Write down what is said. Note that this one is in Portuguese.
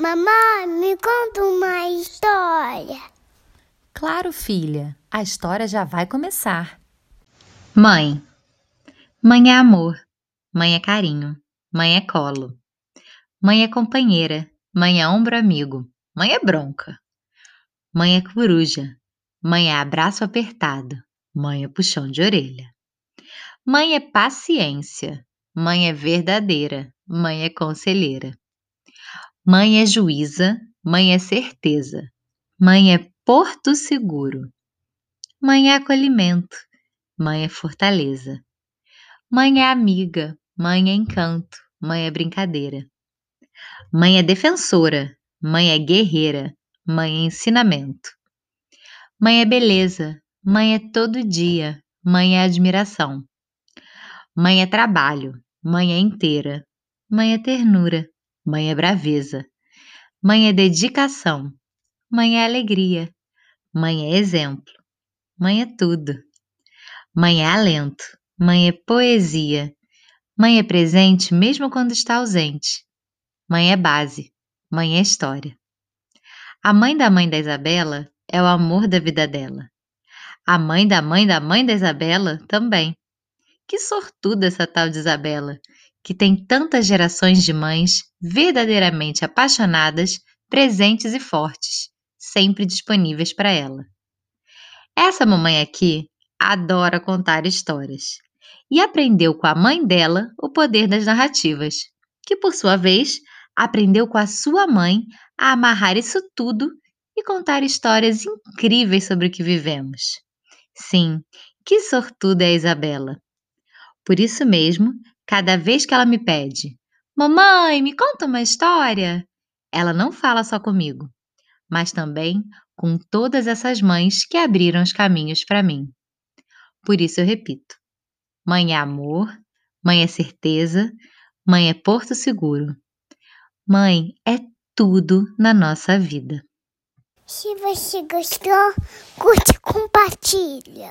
Mamãe, me conta uma história. Claro, filha, a história já vai começar. Mãe. Mãe é amor, mãe é carinho, mãe é colo. Mãe é companheira, mãe é ombro amigo, mãe é bronca. Mãe é coruja, mãe é abraço apertado, mãe é puxão de orelha. Mãe é paciência, mãe é verdadeira, mãe é conselheira. Mãe é juíza, mãe é certeza, mãe é porto seguro. Mãe é acolhimento, mãe é fortaleza. Mãe é amiga, mãe é encanto, mãe é brincadeira. Mãe é defensora, mãe é guerreira, mãe é ensinamento. Mãe é beleza, mãe é todo dia, mãe é admiração. Mãe é trabalho, mãe é inteira, mãe é ternura, mãe é braveza. Mãe é dedicação, mãe é alegria, mãe é exemplo, mãe é tudo. Mãe é alento, mãe é poesia, mãe é presente mesmo quando está ausente. Mãe é base, mãe é história. A mãe da mãe da Isabela é o amor da vida dela. A mãe da mãe da mãe da Isabela também. Que sortuda essa tal de Isabela, que tem tantas gerações de mães verdadeiramente apaixonadas, presentes e fortes, sempre disponíveis para ela. Essa mamãe aqui adora contar histórias e aprendeu com a mãe dela o poder das narrativas, que por sua vez aprendeu com a sua mãe a amarrar isso tudo e contar histórias incríveis sobre o que vivemos. Sim, que sortuda é a Isabela. Por isso mesmo, cada vez que ela me pede, Mamãe, me conta uma história, ela não fala só comigo, mas também com todas essas mães que abriram os caminhos para mim. Por isso eu repito: mãe é amor, mãe é certeza, mãe é porto seguro. Mãe é tudo na nossa vida. Se você gostou, curte e compartilha.